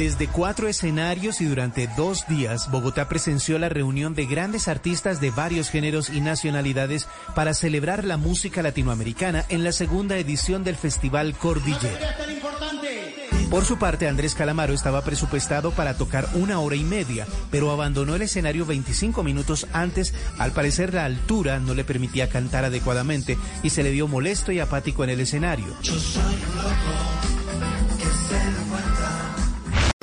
Desde cuatro escenarios y durante dos días, Bogotá presenció la reunión de grandes artistas de varios géneros y nacionalidades para celebrar la música latinoamericana en la segunda edición del Festival Cordillera. Por su parte, Andrés Calamaro estaba presupuestado para tocar una hora y media, pero abandonó el escenario 25 minutos antes. Al parecer, la altura no le permitía cantar adecuadamente y se le vio molesto y apático en el escenario.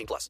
18 plus.